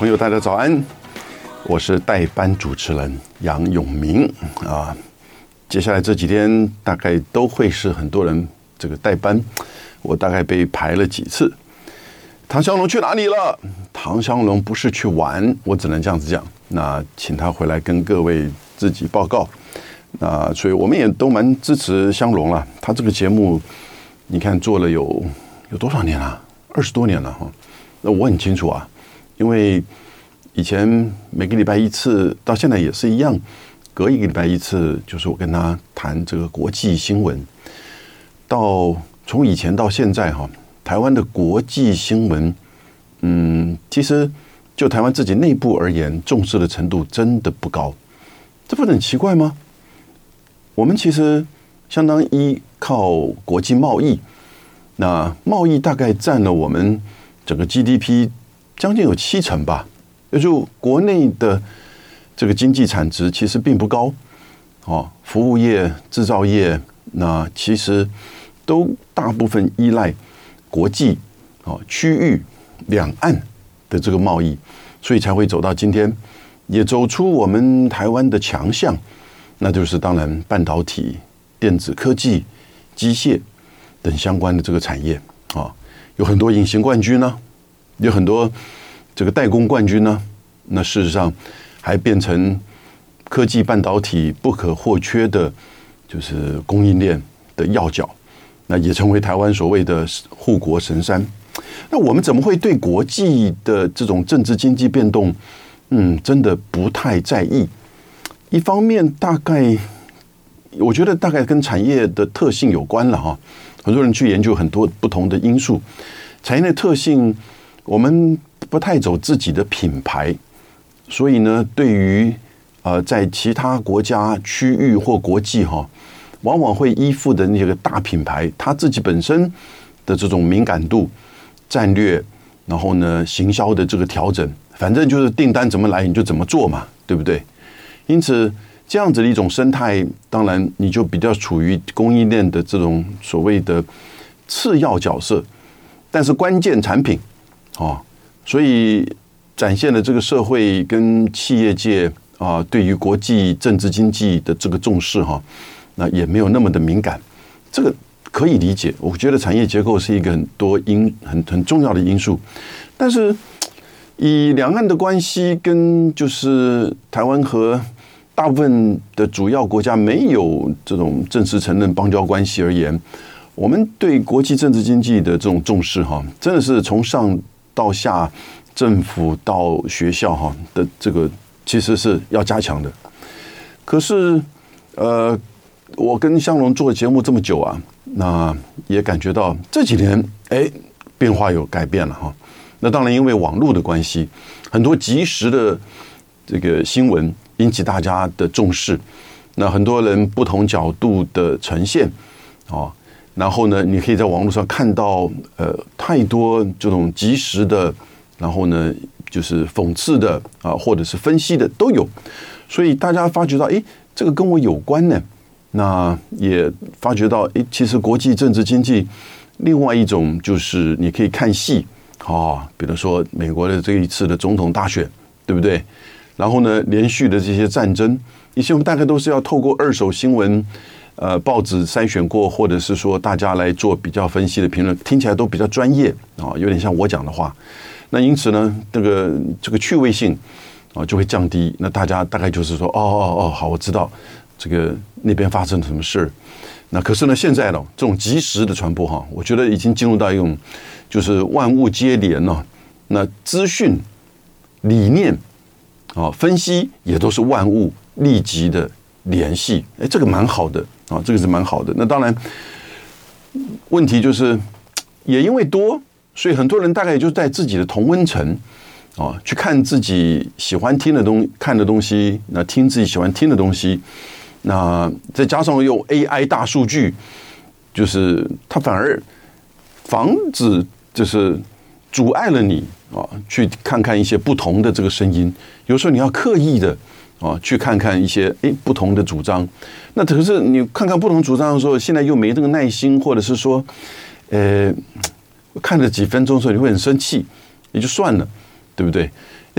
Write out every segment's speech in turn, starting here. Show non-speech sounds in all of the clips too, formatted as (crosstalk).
朋友，大家早安，我是代班主持人杨永明啊。接下来这几天大概都会是很多人这个代班，我大概被排了几次。唐湘龙去哪里了？唐湘龙不是去玩，我只能这样子讲。那请他回来跟各位自己报告。那所以我们也都蛮支持湘龙了。他这个节目，你看做了有有多少年了？二十多年了哈。那我很清楚啊，因为以前每个礼拜一次，到现在也是一样，隔一个礼拜一次，就是我跟他谈这个国际新闻。到从以前到现在哈。台湾的国际新闻，嗯，其实就台湾自己内部而言，重视的程度真的不高，这不是很奇怪吗？我们其实相当依靠国际贸易，那贸易大概占了我们整个 GDP 将近有七成吧，也就国内的这个经济产值其实并不高，哦，服务业、制造业，那其实都大部分依赖。国际啊，区域两岸的这个贸易，所以才会走到今天，也走出我们台湾的强项，那就是当然半导体、电子科技、机械等相关的这个产业啊，有很多隐形冠军呢，有很多这个代工冠军呢，那事实上还变成科技半导体不可或缺的，就是供应链的要角。那也成为台湾所谓的护国神山。那我们怎么会对国际的这种政治经济变动，嗯，真的不太在意？一方面，大概我觉得大概跟产业的特性有关了哈。很多人去研究很多不同的因素，产业的特性，我们不太走自己的品牌，所以呢，对于呃，在其他国家、区域或国际哈。往往会依附的那个大品牌，它自己本身的这种敏感度、战略，然后呢，行销的这个调整，反正就是订单怎么来你就怎么做嘛，对不对？因此，这样子的一种生态，当然你就比较处于供应链的这种所谓的次要角色，但是关键产品，啊，所以展现了这个社会跟企业界啊，对于国际政治经济的这个重视哈。那也没有那么的敏感，这个可以理解。我觉得产业结构是一个很多因很很重要的因素，但是以两岸的关系跟就是台湾和大部分的主要国家没有这种正式承认邦交关系而言，我们对国际政治经济的这种重视哈，真的是从上到下，政府到学校哈的这个其实是要加强的。可是呃。我跟香龙做节目这么久啊，那也感觉到这几年哎变化有改变了哈。那当然因为网络的关系，很多即时的这个新闻引起大家的重视。那很多人不同角度的呈现啊，然后呢，你可以在网络上看到呃太多这种即时的，然后呢就是讽刺的啊，或者是分析的都有。所以大家发觉到哎，这个跟我有关呢。那也发觉到，诶，其实国际政治经济，另外一种就是你可以看戏啊，比如说美国的这一次的总统大选，对不对？然后呢，连续的这些战争，以前我们大概都是要透过二手新闻，呃，报纸筛选过，或者是说大家来做比较分析的评论，听起来都比较专业啊，有点像我讲的话。那因此呢，这个这个趣味性啊就会降低。那大家大概就是说，哦哦哦，好，我知道。这个那边发生了什么事？那可是呢，现在呢，这种即时的传播哈，我觉得已经进入到一种就是万物皆连了。那资讯、理念啊，分析也都是万物立即的联系。哎，这个蛮好的啊，这个是蛮好的。那当然，问题就是也因为多，所以很多人大概也就在自己的同温层啊，去看自己喜欢听的东看的东西，那听自己喜欢听的东西。那再加上用 AI 大数据，就是它反而防止，就是阻碍了你啊，去看看一些不同的这个声音。有时候你要刻意的啊，去看看一些诶不同的主张。那可是你看看不同主张的时候，现在又没这个耐心，或者是说，呃，看了几分钟的时候你会很生气，也就算了，对不对？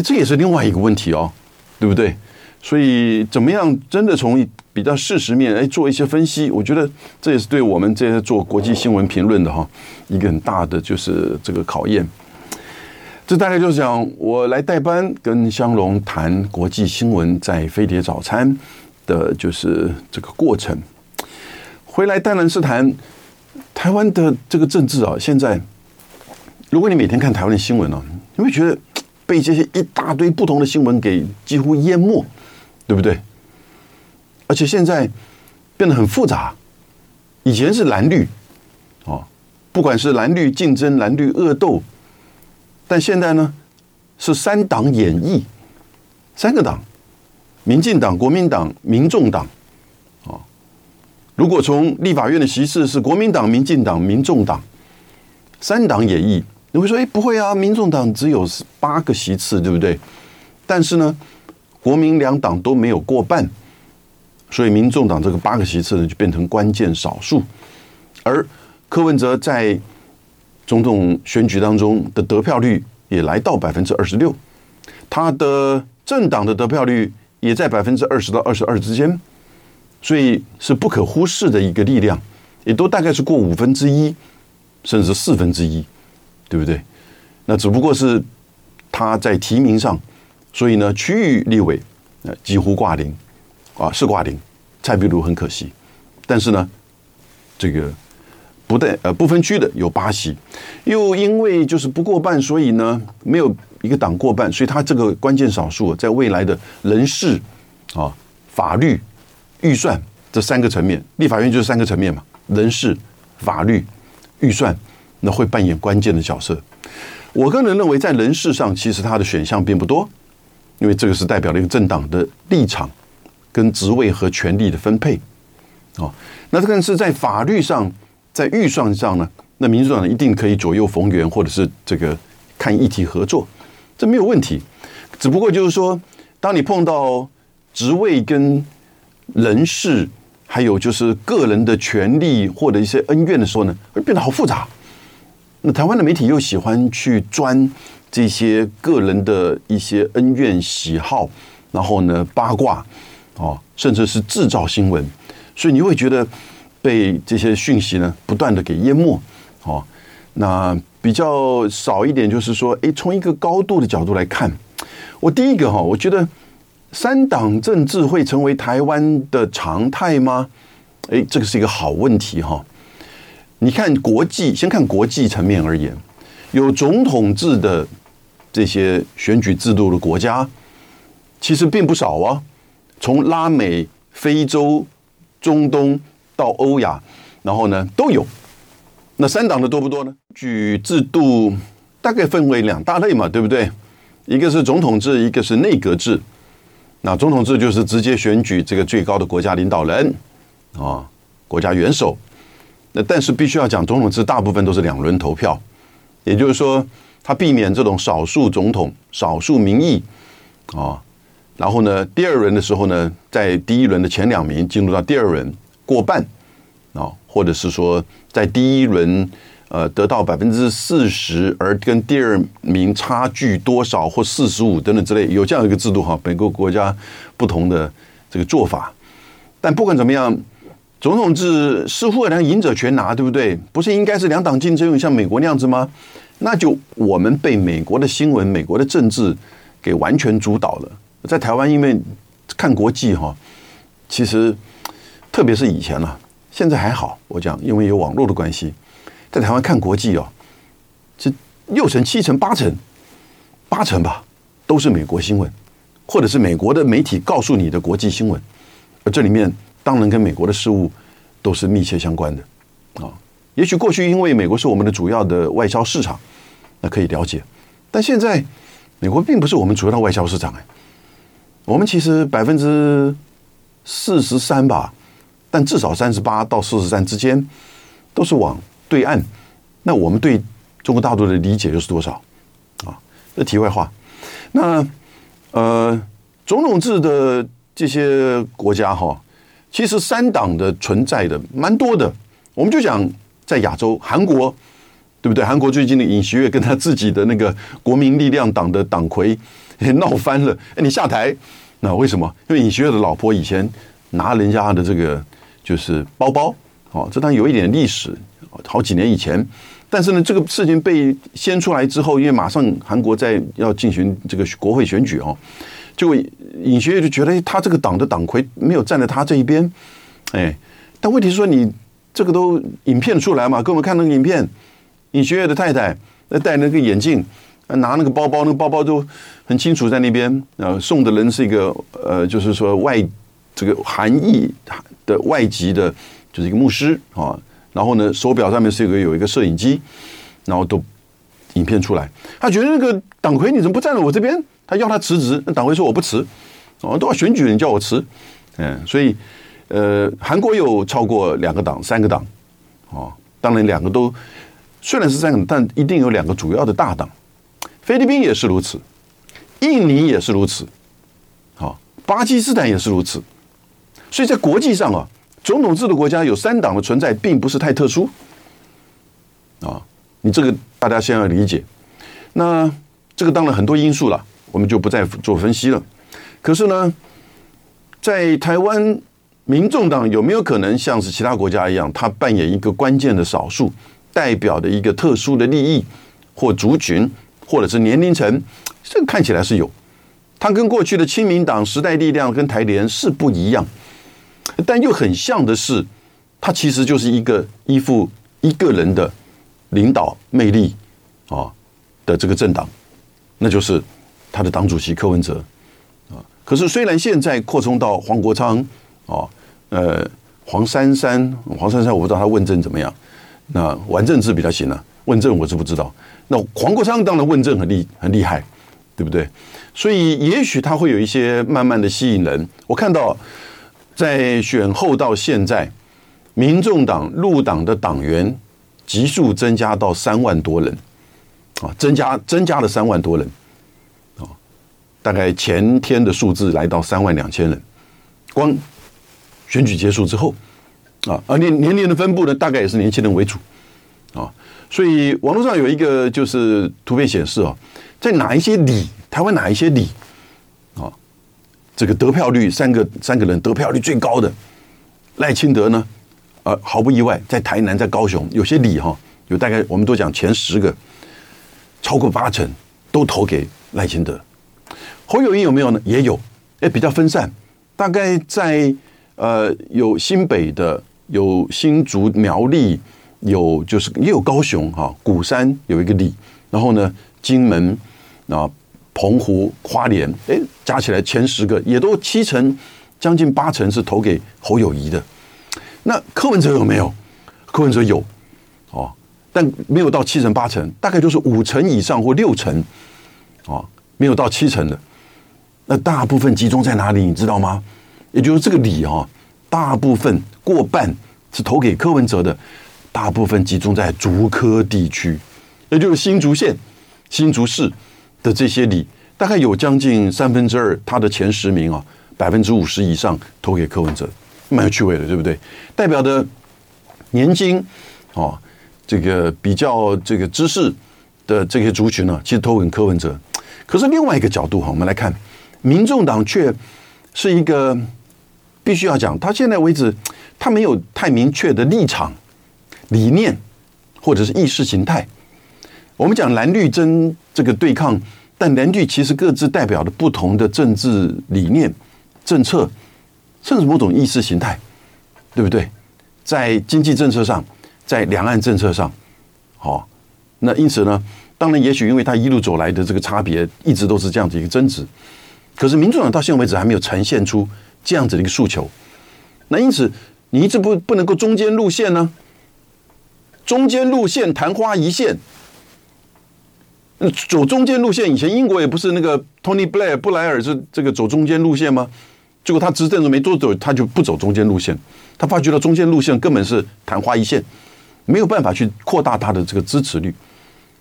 这也是另外一个问题哦，对不对？所以怎么样真的从比较事实面来做一些分析？我觉得这也是对我们这些做国际新闻评论的哈一个很大的就是这个考验。这大概就是讲我来代班跟香龙谈国际新闻，在飞碟早餐的就是这个过程。回来当然是谈台湾的这个政治啊。现在如果你每天看台湾的新闻呢，你会觉得被这些一大堆不同的新闻给几乎淹没。对不对？而且现在变得很复杂。以前是蓝绿，哦，不管是蓝绿竞争、蓝绿恶斗，但现在呢是三党演绎，三个党：民进党、国民党、民众党。哦，如果从立法院的席次是国民党、民进党、民众党，三党演绎，你会说：哎，不会啊，民众党只有八个席次，对不对？但是呢？国民两党都没有过半，所以民众党这个八个席次呢就变成关键少数，而柯文哲在总统选举当中的得票率也来到百分之二十六，他的政党的得票率也在百分之二十到二十二之间，所以是不可忽视的一个力量，也都大概是过五分之一，甚至四分之一，对不对？那只不过是他在提名上。所以呢，区域立委呃几乎挂零，啊是挂零，蔡壁如很可惜，但是呢，这个不带呃不分区的有八席，又因为就是不过半，所以呢没有一个党过半，所以他这个关键少数在未来的人事啊、法律、预算这三个层面，立法院就是三个层面嘛，人事、法律、预算，那会扮演关键的角色。我个人认为，在人事上，其实他的选项并不多。因为这个是代表了一个政党的立场、跟职位和权力的分配，哦，那这个是在法律上、在预算上呢，那民主党一定可以左右逢源，或者是这个看议题合作，这没有问题。只不过就是说，当你碰到职位跟人事，还有就是个人的权利或者一些恩怨的时候呢，会变得好复杂。那台湾的媒体又喜欢去钻。这些个人的一些恩怨喜好，然后呢八卦，哦，甚至是制造新闻，所以你会觉得被这些讯息呢不断的给淹没，哦，那比较少一点就是说，诶，从一个高度的角度来看，我第一个哈，我觉得三党政治会成为台湾的常态吗？诶，这个是一个好问题哈。你看国际，先看国际层面而言，有总统制的。这些选举制度的国家其实并不少啊，从拉美、非洲、中东到欧亚，然后呢都有。那三党的多不多呢？举制度大概分为两大类嘛，对不对？一个是总统制，一个是内阁制。那总统制就是直接选举这个最高的国家领导人啊，国家元首。那但是必须要讲，总统制大部分都是两轮投票，也就是说。他避免这种少数总统、少数民意啊，然后呢，第二轮的时候呢，在第一轮的前两名进入到第二轮过半啊，或者是说在第一轮呃得到百分之四十，而跟第二名差距多少或四十五等等之类，有这样一个制度哈，每个国家不同的这个做法。但不管怎么样，总统制似乎好像赢者全拿，对不对？不是应该是两党竞争，像美国那样子吗？那就我们被美国的新闻、美国的政治给完全主导了。在台湾，因为看国际哈，其实特别是以前了，现在还好。我讲，因为有网络的关系，在台湾看国际哦，这六成、七成、八成、八成吧，都是美国新闻，或者是美国的媒体告诉你的国际新闻。而这里面当然跟美国的事务都是密切相关的啊。也许过去因为美国是我们的主要的外销市场。那可以了解，但现在美国并不是我们主要的外销市场哎，我们其实百分之四十三吧，但至少三十八到四十三之间都是往对岸。那我们对中国大陆的理解又是多少啊？这题外话。那呃，总统制的这些国家哈，其实三党的存在的蛮多的。我们就讲在亚洲，韩国。对不对？韩国最近的尹锡悦跟他自己的那个国民力量党的党魁，(laughs) 闹翻了，哎，你下台，那为什么？因为尹锡悦的老婆以前拿人家的这个就是包包，哦，这当然有一点历史，好几年以前。但是呢，这个事情被掀出来之后，因为马上韩国在要进行这个国会选举哦，就尹学月就觉得他这个党的党魁没有站在他这一边，哎，但问题是说你这个都影片出来嘛，给我们看那个影片，尹学月的太太那戴那个眼镜，拿那个包包，那个包包都很清楚在那边，呃，送的人是一个呃，就是说外这个韩裔的外籍的，就是一个牧师啊。然后呢，手表上面是有个有一个摄影机，然后都影片出来。他觉得那个党魁你怎么不站在我这边？他要他辞职，那党魁说我不辞，哦，都要选举，你叫我辞，嗯，所以呃，韩国有超过两个党、三个党，哦，当然两个都虽然是三个，但一定有两个主要的大党。菲律宾也是如此，印尼也是如此，好，巴基斯坦也是如此，所以在国际上啊。总统制的国家有三党的存在，并不是太特殊，啊，你这个大家先要理解。那这个当然很多因素了，我们就不再做分析了。可是呢，在台湾，民众党有没有可能像是其他国家一样，它扮演一个关键的少数，代表的一个特殊的利益或族群，或者是年龄层？这个看起来是有，它跟过去的亲民党、时代力量跟台联是不一样。但又很像的是，他其实就是一个依附一个人的领导魅力啊的这个政党，那就是他的党主席柯文哲啊。可是虽然现在扩充到黄国昌啊，呃，黄珊珊，黄珊珊我不知道他问政怎么样，那玩政治比较行了，问政我是不知道。那黄国昌当然问政很厉很厉害，对不对？所以也许他会有一些慢慢的吸引人。我看到。在选后到现在，民众党入党的党员急速增加到三万多人，啊，增加增加了三万多人，啊，大概前天的数字来到三万两千人，光选举结束之后，啊，而年年龄的分布呢，大概也是年轻人为主，啊，所以网络上有一个就是图片显示啊，在哪一些里，台湾哪一些里。这个得票率，三个三个人得票率最高的赖清德呢，呃，毫不意外，在台南，在高雄，有些里哈，有大概我们都讲前十个，超过八成都投给赖清德。侯友谊有没有呢？也有，哎，比较分散，大概在呃有新北的，有新竹苗栗，有就是也有高雄哈，鼓山有一个里，然后呢，金门啊。澎湖、花莲，哎，加起来前十个也都七成，将近八成是投给侯友宜的。那柯文哲有没有？柯文哲有，哦，但没有到七成八成，大概就是五成以上或六成，哦，没有到七成的。那大部分集中在哪里？你知道吗？也就是这个里哈，大部分过半是投给柯文哲的，大部分集中在竹科地区，也就是新竹县、新竹市。的这些里，大概有将近三分之二，他的前十名啊，百分之五十以上投给柯文哲，蛮有趣味的，对不对？代表的年轻哦，这个比较这个知识的这些族群呢，其实投给柯文哲。可是另外一个角度哈，我们来看，民众党却是一个必须要讲，他现在为止，他没有太明确的立场、理念或者是意识形态。我们讲蓝绿争这个对抗，但蓝绿其实各自代表的不同的政治理念、政策，甚至某种意识形态，对不对？在经济政策上，在两岸政策上，好，那因此呢，当然也许因为他一路走来的这个差别，一直都是这样子一个争执。可是民主党到现在为止还没有呈现出这样子的一个诉求。那因此，你一直不不能够中间路线呢？中间路线昙花一现。走中间路线，以前英国也不是那个 Tony Blair 布莱尔是这个走中间路线吗？结果他执政都没多久，他就不走中间路线。他发觉到中间路线根本是昙花一现，没有办法去扩大他的这个支持率。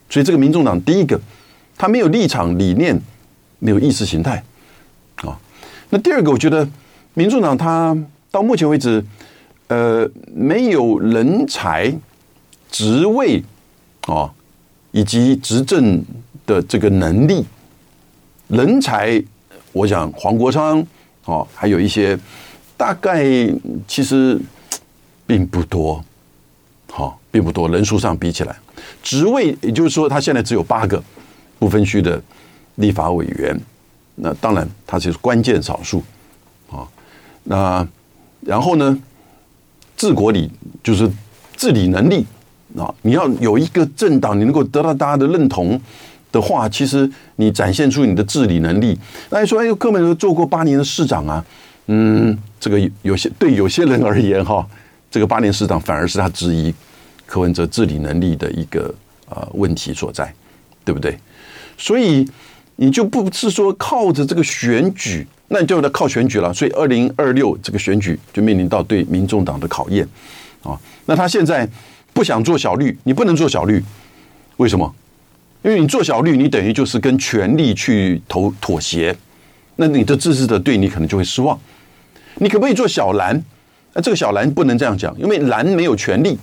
所以这个民众党第一个，他没有立场、理念，没有意识形态啊。那第二个，我觉得民众党他到目前为止，呃，没有人才、职位啊。以及执政的这个能力，人才，我想黄国昌哦，还有一些大概其实并不多，好，并不多，人数上比起来，职位也就是说，他现在只有八个不分区的立法委员，那当然他就是关键少数啊。那然后呢，治国理就是治理能力。啊，你要有一个政党，你能够得到大家的认同的话，其实你展现出你的治理能力。那你说，哎呦，柯文哲做过八年的市长啊，嗯，这个有些对有些人而言哈，这个八年市长反而是他质疑柯文哲治理能力的一个呃问题所在，对不对？所以你就不是说靠着这个选举，那你就得靠选举了。所以二零二六这个选举就面临到对民众党的考验啊。那他现在。不想做小绿，你不能做小绿，为什么？因为你做小绿，你等于就是跟权力去投妥协，那你的支持者对你可能就会失望。你可不可以做小蓝？那这个小蓝不能这样讲，因为蓝没有权力。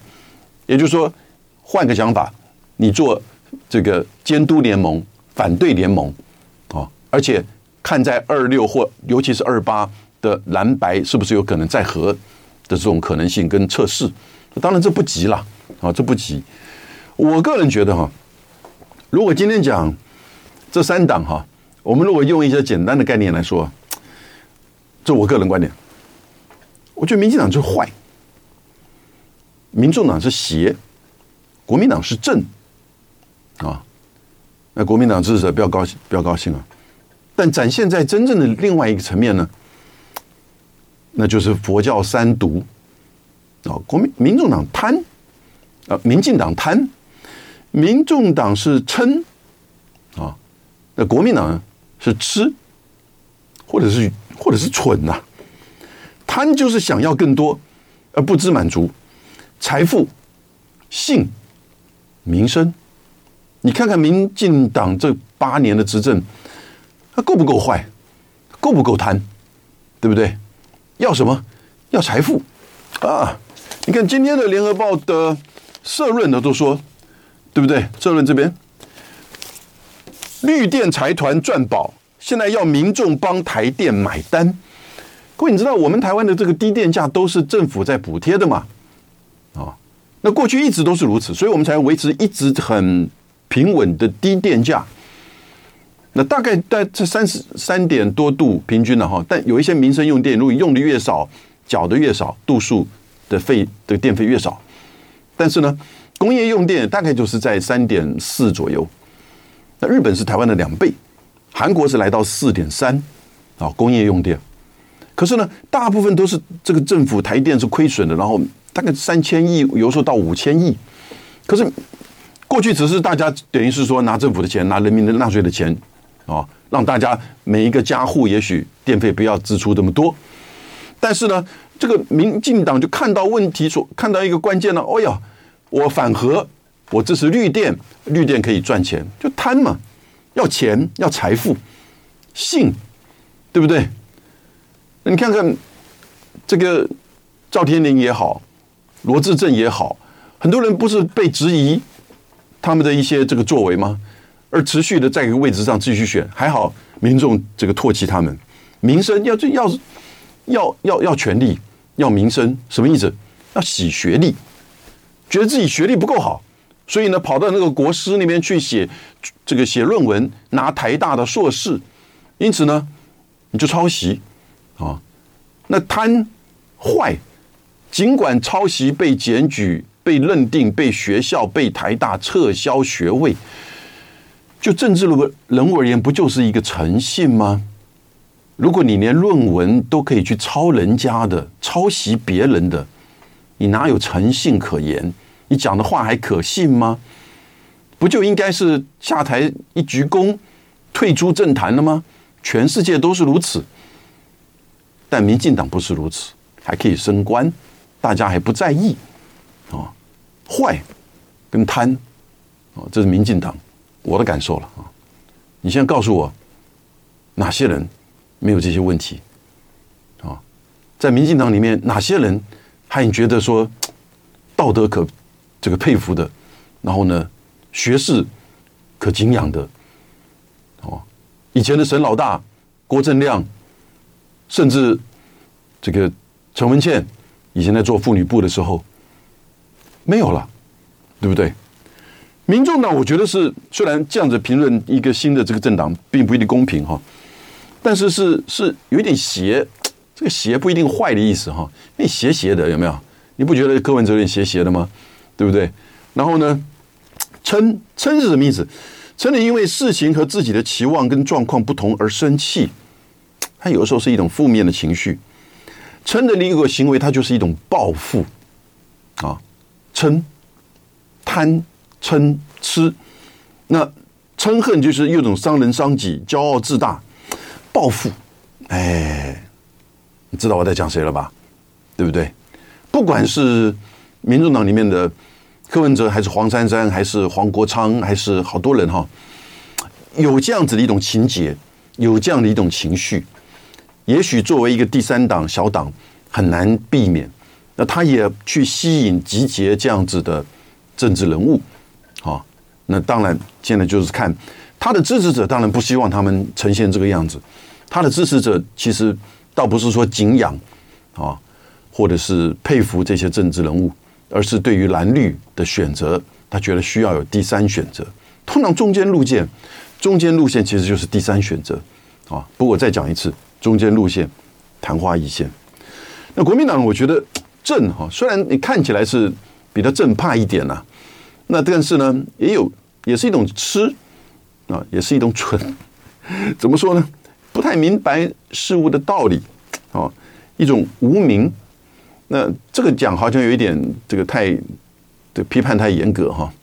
也就是说，换个想法，你做这个监督联盟、反对联盟啊，而且看在二六或尤其是二八的蓝白是不是有可能再合的这种可能性跟测试，当然这不急了。啊，这不急。我个人觉得哈，如果今天讲这三党哈，我们如果用一些简单的概念来说，这我个人观点，我觉得民进党就是坏，民众党是邪，国民党是正，啊，那国民党支持者不要高兴，不要高兴啊。但展现在真正的另外一个层面呢，那就是佛教三毒啊，国民民众党贪。啊，民进党贪，民众党是撑，啊，那国民党是吃，或者是或者是蠢呐、啊，贪就是想要更多，而不知满足，财富、性、民生，你看看民进党这八年的执政，它够不够坏，够不够贪，对不对？要什么？要财富啊！你看今天的联合报的。社论的都说，对不对？社论这边，绿电财团赚饱，现在要民众帮台电买单。各位，你知道我们台湾的这个低电价都是政府在补贴的嘛？啊，那过去一直都是如此，所以我们才维持一直很平稳的低电价。那大概在这三十三点多度平均了哈，但有一些民生用电，如果用的越少，缴的越少，度数的费的电费越少。但是呢，工业用电大概就是在三点四左右。那日本是台湾的两倍，韩国是来到四点三啊，工业用电。可是呢，大部分都是这个政府台电是亏损的，然后大概三千亿，有时候到五千亿。可是过去只是大家等于是说拿政府的钱，拿人民的纳税的钱啊，让大家每一个家户也许电费不要支出这么多。但是呢，这个民进党就看到问题所看到一个关键了，哦呀，我反核，我支持绿电，绿电可以赚钱，就贪嘛，要钱要财富，性，对不对？你看看这个赵天林也好，罗志正也好，很多人不是被质疑他们的一些这个作为吗？而持续的在一个位置上继续选，还好民众这个唾弃他们，民生要这要要要要权力。要名声什么意思？要洗学历，觉得自己学历不够好，所以呢，跑到那个国师那边去写这个写论文，拿台大的硕士，因此呢，你就抄袭啊。那贪坏，尽管抄袭被检举、被认定、被学校、被台大撤销学位，就政治人物而言，不就是一个诚信吗？如果你连论文都可以去抄人家的、抄袭别人的，你哪有诚信可言？你讲的话还可信吗？不就应该是下台一鞠躬，退出政坛了吗？全世界都是如此，但民进党不是如此，还可以升官，大家还不在意啊？坏跟贪啊，这是民进党我的感受了啊！你现在告诉我哪些人？没有这些问题，啊，在民进党里面，哪些人还你觉得说道德可这个佩服的，然后呢，学识可敬仰的，哦，以前的沈老大、郭正亮，甚至这个陈文茜，以前在做妇女部的时候，没有了，对不对？民众党，我觉得是虽然这样子评论一个新的这个政党，并不一定公平哈，但是是是有一点邪，这个邪不一定坏的意思哈，那邪邪的有没有？你不觉得柯文哲有点邪邪的吗？对不对？然后呢，嗔嗔是什么意思？嗔的因为事情和自己的期望跟状况不同而生气，它有时候是一种负面的情绪。嗔的另一个行为，它就是一种报复啊，嗔贪嗔痴，那嗔恨就是一种伤人伤己、骄傲自大、报复。哎，你知道我在讲谁了吧？对不对？不管是民众党里面的。柯文哲还是黄珊珊，还是黄国昌，还是好多人哈，有这样子的一种情节，有这样的一种情绪，也许作为一个第三党小党很难避免。那他也去吸引集结这样子的政治人物，啊，那当然现在就是看他的支持者，当然不希望他们呈现这个样子。他的支持者其实倒不是说敬仰啊，或者是佩服这些政治人物。而是对于蓝绿的选择，他觉得需要有第三选择。通常中间路线，中间路线其实就是第三选择啊。不过再讲一次，中间路线昙花一现。那国民党，我觉得正哈，虽然你看起来是比较正派一点呐，那但是呢，也有也是一种吃啊，也是一种蠢。怎么说呢？不太明白事物的道理啊，一种无明。那这个讲好像有一点这个太，这个批判太严格哈，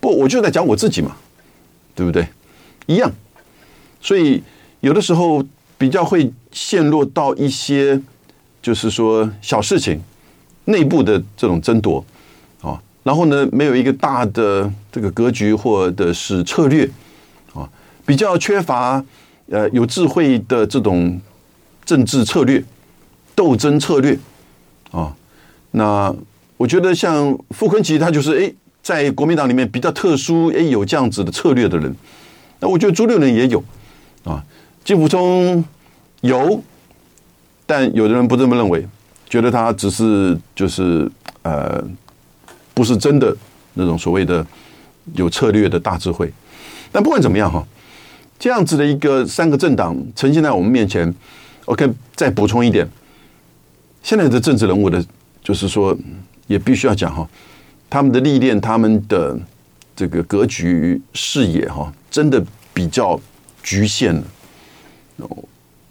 不，我就在讲我自己嘛，对不对？一样，所以有的时候比较会陷落到一些，就是说小事情内部的这种争夺啊，然后呢，没有一个大的这个格局或者是策略，比较缺乏呃有智慧的这种政治策略、斗争策略。啊，那我觉得像傅昆萁，他就是哎，在国民党里面比较特殊，哎，有这样子的策略的人。那我觉得朱立伦也有啊，金溥聪有，但有的人不这么认为，觉得他只是就是呃，不是真的那种所谓的有策略的大智慧。但不管怎么样哈，这样子的一个三个政党呈现在我们面前，OK，再补充一点。现在的政治人物的，就是说，也必须要讲哈，他们的历练，他们的这个格局视野哈，真的比较局限了。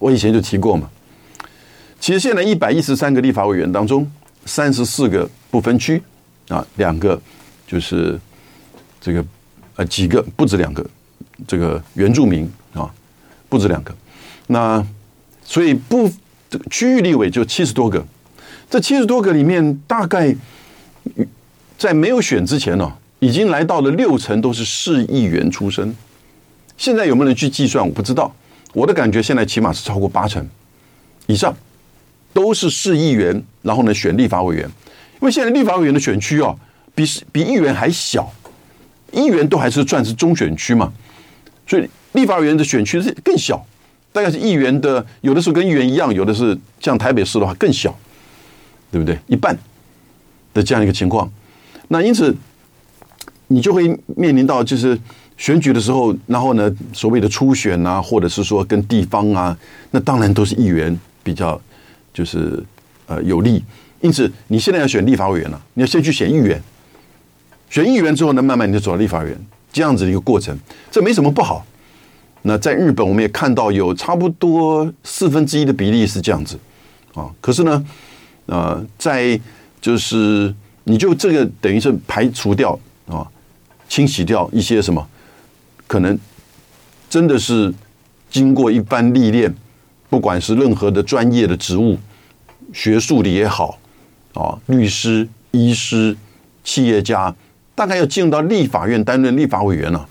我以前就提过嘛，其实现在一百一十三个立法委员当中，三十四个不分区啊，两个就是这个呃几个不止两个，这个原住民啊不止两个，那所以不。区域立委就七十多个，这七十多个里面，大概在没有选之前呢，已经来到了六成都是市议员出身。现在有没有人去计算？我不知道。我的感觉现在起码是超过八成以上，都是市议员，然后呢选立法委员。因为现在立法委员的选区啊，比比议员还小，议员都还是算是中选区嘛，所以立法委员的选区是更小。大概是议员的，有的时候跟议员一样，有的是像台北市的话更小，对不对？一半的这样一个情况，那因此你就会面临到就是选举的时候，然后呢，所谓的初选啊，或者是说跟地方啊，那当然都是议员比较就是呃有利。因此你现在要选立法委员了，你要先去选议员，选议员之后呢，慢慢你就走到立法委员，这样子的一个过程，这没什么不好。那在日本，我们也看到有差不多四分之一的比例是这样子，啊，可是呢，呃，在就是你就这个等于是排除掉啊，清洗掉一些什么，可能真的是经过一番历练，不管是任何的专业的职务，学术的也好，啊，律师、医师、企业家，大概要进入到立法院担任立法委员了，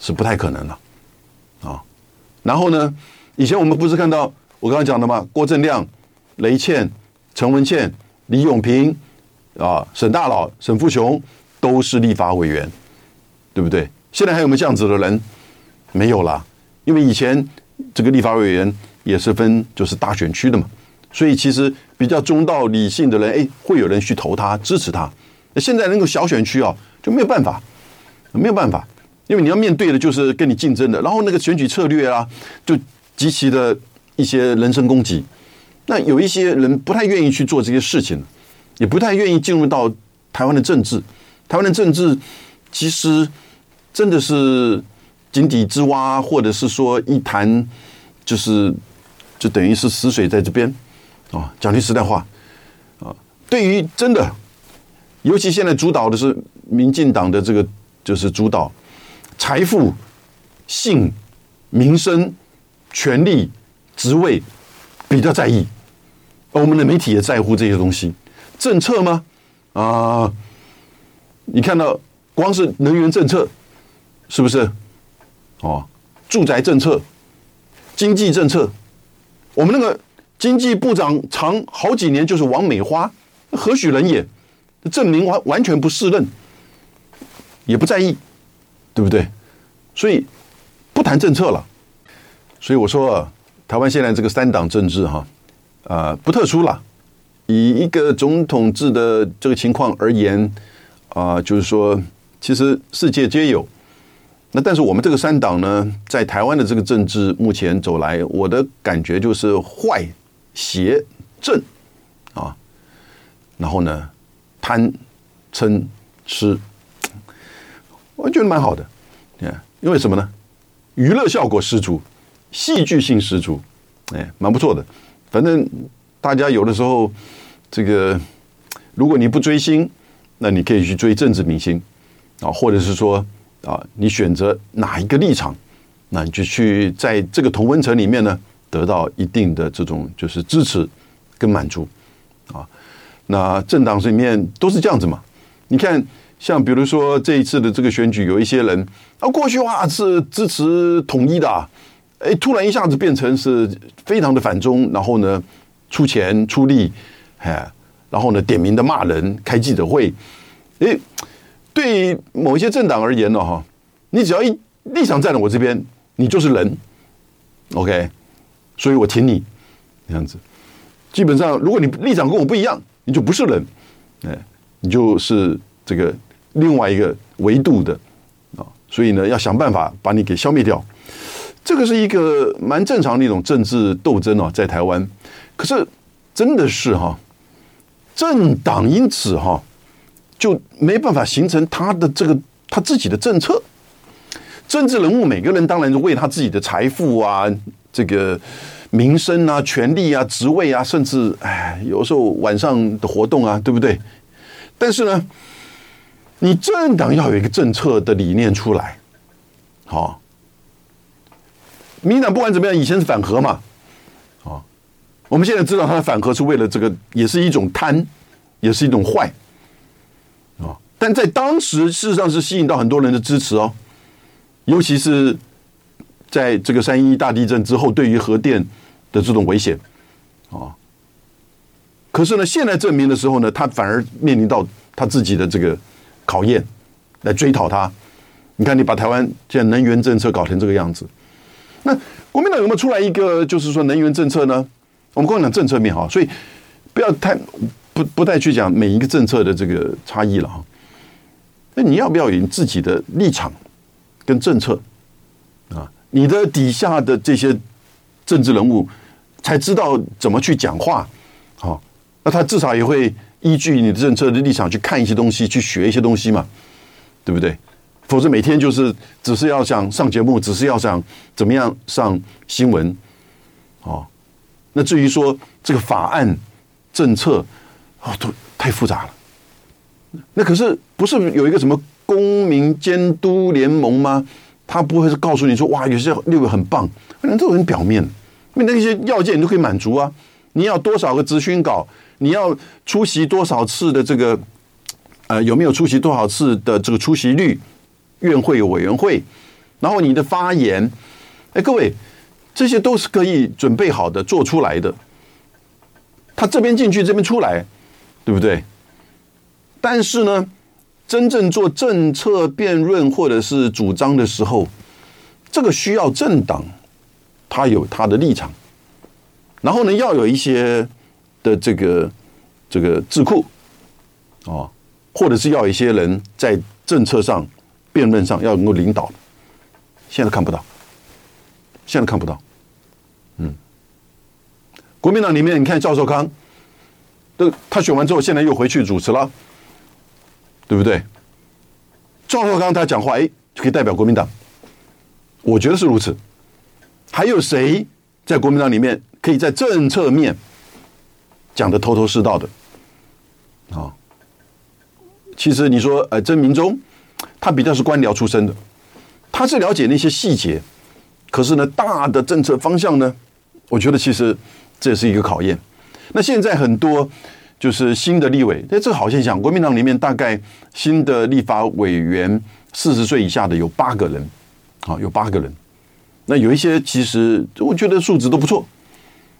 是不太可能了。啊然后呢，以前我们不是看到我刚刚讲的吗？郭正亮、雷倩、陈文茜、李永平啊，沈大佬、沈富雄都是立法委员，对不对？现在还有没有这样子的人？没有了，因为以前这个立法委员也是分就是大选区的嘛，所以其实比较中道理性的人，哎，会有人去投他支持他。那现在那个小选区啊，就没有办法，没有办法，因为你要面对的就是跟你竞争的，然后那个选举策略啊，就极其的一些人身攻击。那有一些人不太愿意去做这些事情，也不太愿意进入到台湾的政治。台湾的政治其实真的是井底之蛙，或者是说一潭，就是就等于是死水在这边啊。讲句实在话啊，对于真的，尤其现在主导的是民进党的这个，就是主导财富、性、民生、权力、职位比较在意。我们的媒体也在乎这些东西，政策吗？啊，你看到光是能源政策，是不是？哦，住宅政策、经济政策，我们那个经济部长长好几年就是王美花，何许人也？证明完完全不适任，也不在意，对不对？所以不谈政策了。所以我说，台湾现在这个三党政治哈。啊、不特殊了。以一个总统制的这个情况而言，啊、就是说，其实世界皆有。那但是我们这个三党呢，在台湾的这个政治目前走来，我的感觉就是坏、邪、正啊。然后呢，贪、嗔、痴，我觉得蛮好的。因为什么呢？娱乐效果十足，戏剧性十足，哎，蛮不错的。反正大家有的时候，这个如果你不追星，那你可以去追政治明星啊，或者是说啊，你选择哪一个立场，那你就去在这个同温层里面呢，得到一定的这种就是支持跟满足啊。那政党里面都是这样子嘛。你看，像比如说这一次的这个选举，有一些人啊，过去哇是支持统一的啊。哎，突然一下子变成是非常的反中，然后呢，出钱出力，哎，然后呢，点名的骂人，开记者会。哎，对某一些政党而言呢，哈，你只要一立场站在我这边，你就是人，OK，所以我挺你，这样子。基本上，如果你立场跟我不一样，你就不是人，哎，你就是这个另外一个维度的啊。所以呢，要想办法把你给消灭掉。这个是一个蛮正常的一种政治斗争哦，在台湾，可是真的是哈，政党因此哈就没办法形成他的这个他自己的政策。政治人物每个人当然是为他自己的财富啊、这个名声啊、权力啊、职位啊，甚至哎，有时候晚上的活动啊，对不对？但是呢，你政党要有一个政策的理念出来，好。民党不管怎么样，以前是反核嘛，啊，我们现在知道他的反核是为了这个，也是一种贪，也是一种坏，啊，但在当时事实上是吸引到很多人的支持哦，尤其是在这个三一大地震之后，对于核电的这种危险，啊，可是呢，现在证明的时候呢，他反而面临到他自己的这个考验，来追讨他。你看，你把台湾现在能源政策搞成这个样子。那国民党有没有出来一个，就是说能源政策呢？我们光讲政策面哈，所以不要太不不太去讲每一个政策的这个差异了哈。那你要不要有自己的立场跟政策啊？你的底下的这些政治人物才知道怎么去讲话，好，那他至少也会依据你的政策的立场去看一些东西，去学一些东西嘛，对不对？否则每天就是只是要想上节目，只是要想怎么样上新闻，哦，那至于说这个法案政策，哦，都太复杂了。那可是不是有一个什么公民监督联盟吗？他不会是告诉你说，哇，有些六个很棒，那都很表面，那那些要件你都可以满足啊。你要多少个质询稿？你要出席多少次的这个？呃，有没有出席多少次的这个出席率？院会有委员会，然后你的发言，哎，各位，这些都是可以准备好的，做出来的。他这边进去，这边出来，对不对？但是呢，真正做政策辩论或者是主张的时候，这个需要政党他有他的立场，然后呢，要有一些的这个这个智库啊，或者是要一些人在政策上、辩论上要能够领导，现在看不到，现在看不到，嗯，国民党里面你看赵寿康，都他选完之后，现在又回去主持了，对不对？赵寿康他讲话，哎，就可以代表国民党。我觉得是如此。还有谁在国民党里面可以在政策面讲的头头是道的？啊，其实你说，呃，曾铭忠他比较是官僚出身的，他是了解那些细节，可是呢，大的政策方向呢，我觉得其实这也是一个考验。那现在很多就是新的立委，哎，这好现象，国民党里面大概新的立法委员四十岁以下的有八个人。啊，有八个人，那有一些其实我觉得素质都不错，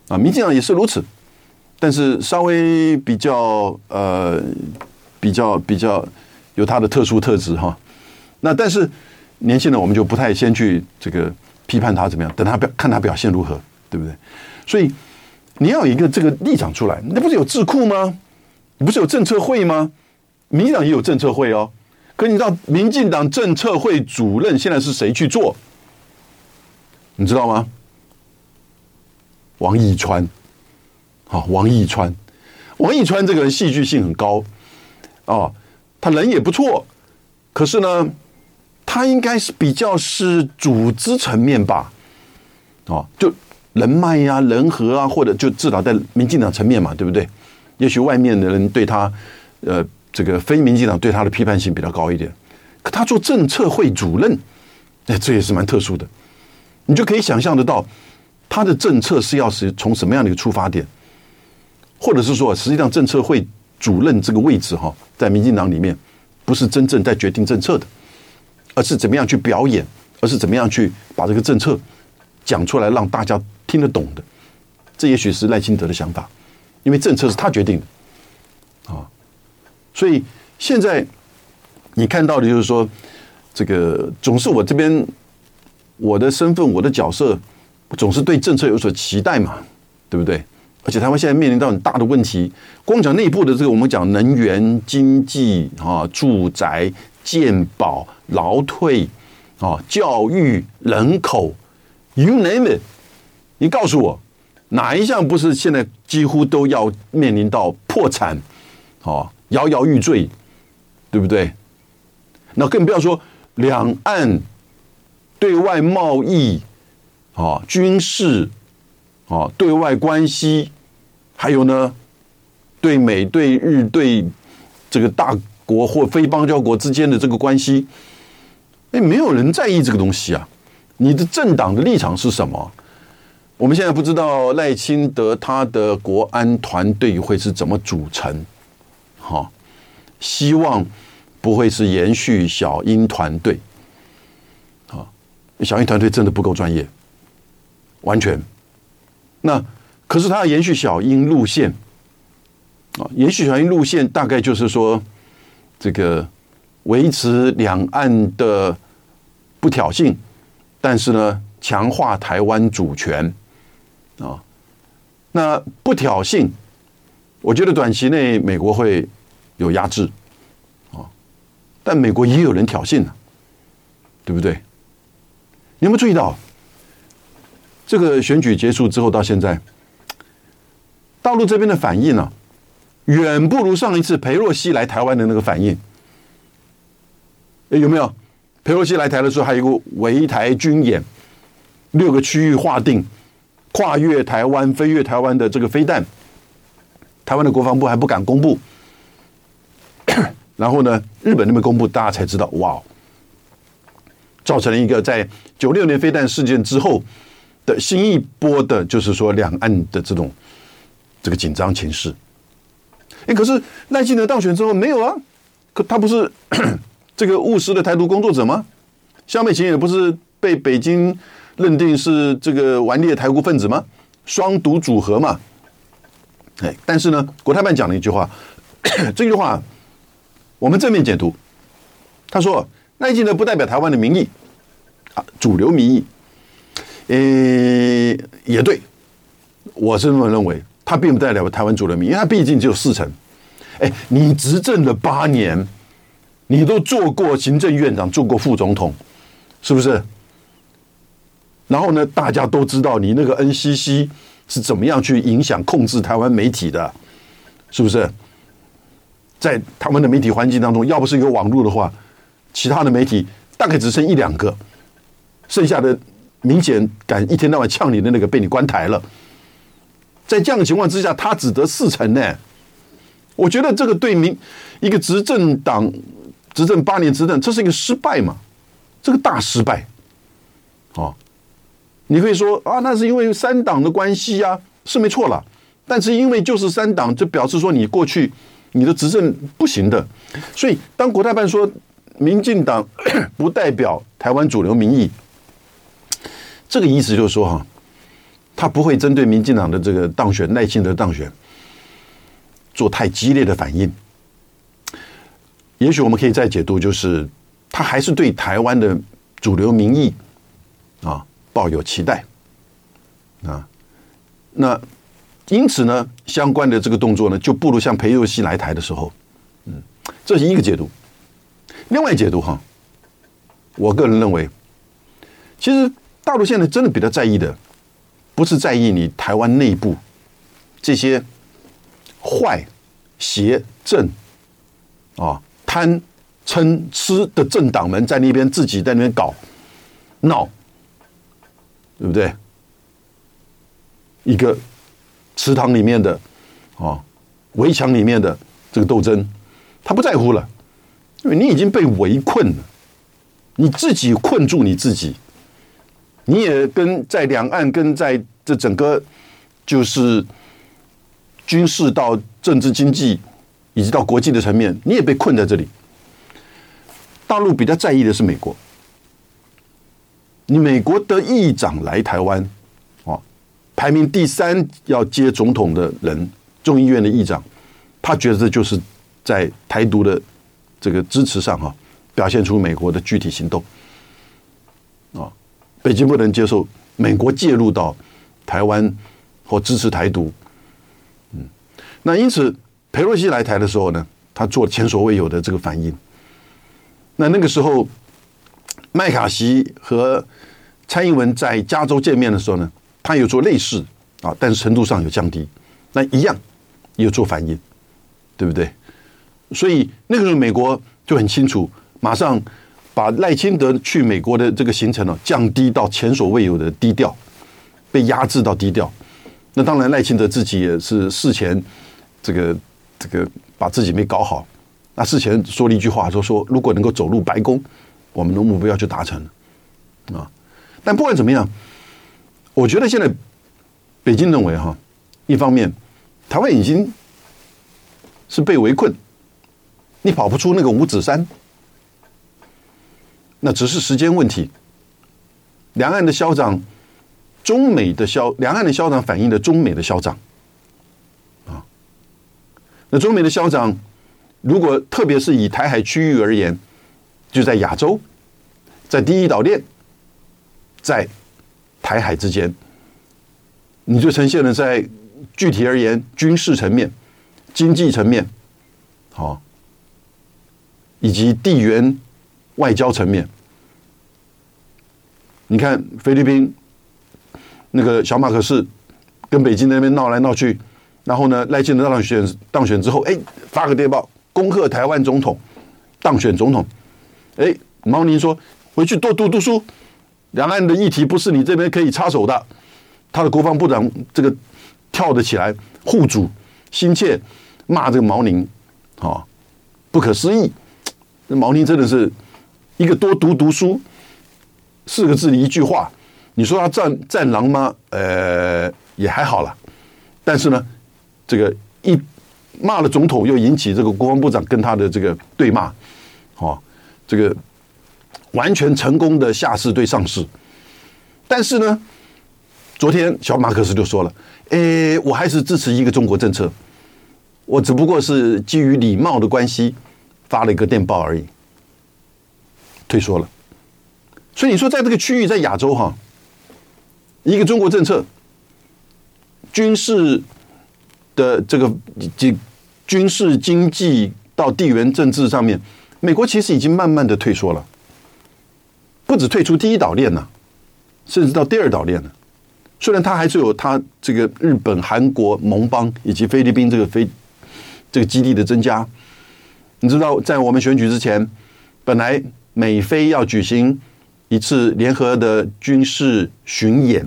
啊，民进党也是如此，但是稍微比较呃比较比较有他的特殊特质哈。那但是年轻人我们就不太先去这个批判他怎么样，等他表看他表现如何，对不对？所以你要有一个这个立场出来，那不是有智库吗？不是有政策会吗？民进党也有政策会哦。可你知道民进党政策会主任现在是谁去做？你知道吗？王义川，好，王义川，王义川这个人戏剧性很高，哦，他人也不错，可是呢，他应该是比较是组织层面吧，哦，就人脉呀、啊、人和啊，或者就至少在民进党层面嘛，对不对？也许外面的人对他，呃。这个非民进党对他的批判性比较高一点，可他做政策会主任，哎，这也是蛮特殊的。你就可以想象得到，他的政策是要是从什么样的一个出发点，或者是说，实际上政策会主任这个位置哈，在民进党里面不是真正在决定政策的，而是怎么样去表演，而是怎么样去把这个政策讲出来让大家听得懂的。这也许是赖清德的想法，因为政策是他决定的啊。所以现在你看到的就是说，这个总是我这边我的身份、我的角色，总是对政策有所期待嘛，对不对？而且台湾现在面临到很大的问题，光讲内部的这个，我们讲能源、经济啊、住宅、健保、劳退啊、教育、人口，you name it，你告诉我哪一项不是现在几乎都要面临到破产啊？摇摇欲坠，对不对？那更不要说两岸对外贸易啊、军事啊、对外关系，还有呢，对美、对日、对这个大国或非邦交国之间的这个关系，哎，没有人在意这个东西啊。你的政党的立场是什么？我们现在不知道赖清德他的国安团队会是怎么组成。好，希望不会是延续小英团队。小英团队真的不够专业，完全。那可是他要延续小英路线啊，延续小英路线大概就是说，这个维持两岸的不挑衅，但是呢，强化台湾主权啊。那不挑衅。我觉得短期内美国会有压制，啊，但美国也有人挑衅呢，对不对？你有没有注意到，这个选举结束之后到现在，大陆这边的反应呢，远不如上一次裴洛西来台湾的那个反应。有没有？裴洛西来台的时候，还有一个围台军演，六个区域划定，跨越台湾、飞越台湾的这个飞弹。台湾的国防部还不敢公布，(coughs) 然后呢，日本那边公布，大家才知道，哇，造成了一个在九六年飞弹事件之后的新一波的，就是说两岸的这种这个紧张情势。哎，可是赖清德当选之后没有啊？可他不是 (coughs) 这个务实的台独工作者吗？萧美琴也不是被北京认定是这个顽劣台独分子吗？双独组合嘛。哎，但是呢，国台办讲了一句话，(coughs) 这句话我们正面解读。他说：“赖清德不代表台湾的民意啊，主流民意，呃，也对，我是这么认为，他并不代表台湾主流民意，因为他毕竟只有四成。哎，你执政了八年，你都做过行政院长，做过副总统，是不是？然后呢，大家都知道你那个 NCC 是怎么样去影响控制台湾媒体的，是不是？在他们的媒体环境当中，要不是有网络的话，其他的媒体大概只剩一两个，剩下的明显敢一天到晚呛你的那个被你关台了。在这样的情况之下，他只得四成呢。我觉得这个对民一个执政党执政八年执政，这是一个失败嘛？这个大失败，哦。你可以说啊，那是因为三党的关系啊，是没错了。但是因为就是三党，就表示说你过去你的执政不行的。所以当国台办说民进党 (coughs) 不代表台湾主流民意，这个意思就是说哈，他不会针对民进党的这个当选耐心的当选做太激烈的反应。也许我们可以再解读，就是他还是对台湾的主流民意啊。抱有期待啊，那因此呢，相关的这个动作呢，就不如像裴洛西来台的时候，嗯，这是一个解读。另外解读哈，我个人认为，其实大陆现在真的比较在意的，不是在意你台湾内部这些坏、邪、正啊贪、嗔、痴的政党们在那边自己在那边搞闹。对不对？一个池塘里面的啊，围墙里面的这个斗争，他不在乎了，因为你已经被围困了，你自己困住你自己，你也跟在两岸跟在这整个就是军事到政治经济以及到国际的层面，你也被困在这里。大陆比较在意的是美国。你美国的议长来台湾，哦，排名第三要接总统的人，众议院的议长，他觉得这就是在台独的这个支持上哈，表现出美国的具体行动，啊，北京不能接受美国介入到台湾或支持台独，嗯，那因此裴洛西来台的时候呢，他做前所未有的这个反应，那那个时候。麦卡锡和蔡英文在加州见面的时候呢，他有做类似啊，但是程度上有降低，那一样也有做反应，对不对？所以那个时候美国就很清楚，马上把赖清德去美国的这个行程呢降低到前所未有的低调，被压制到低调。那当然赖清德自己也是事前这个这个把自己没搞好，那事前说了一句话，说说如果能够走入白宫。我们的目标就达成了啊！但不管怎么样，我觉得现在北京认为哈，一方面台湾已经是被围困，你跑不出那个五指山，那只是时间问题。两岸的消长，中美的消，两岸的消长反映了中美的消长啊。那中美的消长，如果特别是以台海区域而言。就在亚洲，在第一岛链，在台海之间，你就呈现了在具体而言军事层面、经济层面，好，以及地缘外交层面。你看菲律宾那个小马可仕跟北京那边闹来闹去，然后呢，赖清德当选当选之后，哎，发个电报恭贺台湾总统当选总统。哎，毛宁说：“回去多读读书，两岸的议题不是你这边可以插手的。”他的国防部长这个跳得起来护主，心切骂这个毛宁，啊，不可思议！这毛宁真的是一个多读读书四个字的一句话，你说他战战狼吗？呃，也还好了。但是呢，这个一骂了总统，又引起这个国防部长跟他的这个对骂，哦。这个完全成功的下士对上士，但是呢，昨天小马克思就说了：“诶，我还是支持一个中国政策，我只不过是基于礼貌的关系发了一个电报而已，退缩了。”所以你说，在这个区域，在亚洲哈，一个中国政策，军事的这个军军事经济到地缘政治上面，美国其实已经慢慢的退缩了，不止退出第一岛链了，甚至到第二岛链了。虽然它还是有它这个日本、韩国盟邦以及菲律宾这个飞这个基地的增加，你知道，在我们选举之前，本来美菲要举行一次联合的军事巡演，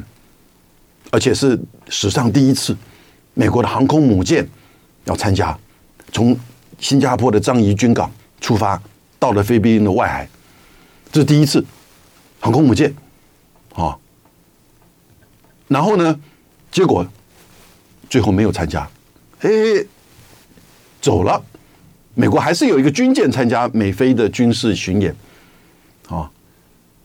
而且是史上第一次，美国的航空母舰要参加，从新加坡的樟宜军港出发，到了菲律宾的外海，这是第一次航空母舰，啊。然后呢，结果最后没有参加，哎，走了。美国还是有一个军舰参加美菲的军事巡演，啊，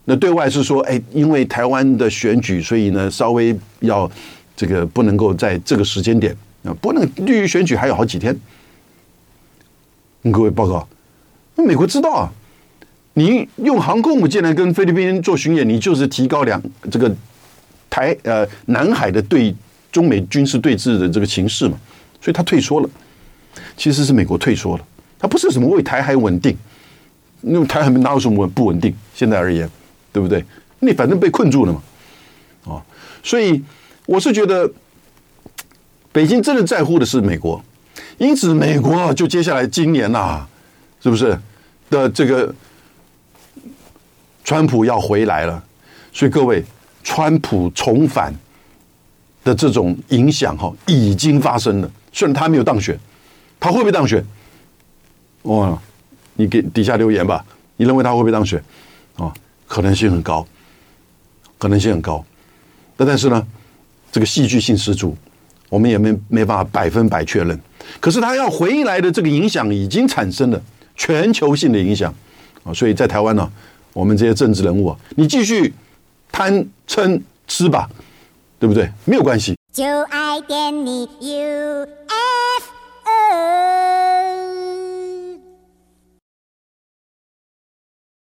那对外是说，哎，因为台湾的选举，所以呢，稍微要这个不能够在这个时间点啊，不能利于选举还有好几天。跟各位报告，那美国知道啊，你用航空母舰来跟菲律宾做巡演，你就是提高两这个。台呃，南海的对中美军事对峙的这个情势嘛，所以他退缩了。其实是美国退缩了，他不是什么为台海稳定，因为台海哪有什么不稳定？现在而言，对不对？你反正被困住了嘛，啊，所以我是觉得，北京真的在乎的是美国，因此美国就接下来今年呐、啊，是不是的这个川普要回来了？所以各位。川普重返的这种影响哈，已经发生了。虽然他没有当选，他会不会当选？哦，你给底下留言吧。你认为他会不会当选？啊，可能性很高，可能性很高。那但是呢，这个戏剧性十足，我们也没没办法百分百确认。可是他要回来的这个影响已经产生了全球性的影响啊。所以在台湾呢，我们这些政治人物啊，你继续。贪嗔吃吧，对不对？没有关系。就爱点你 UFO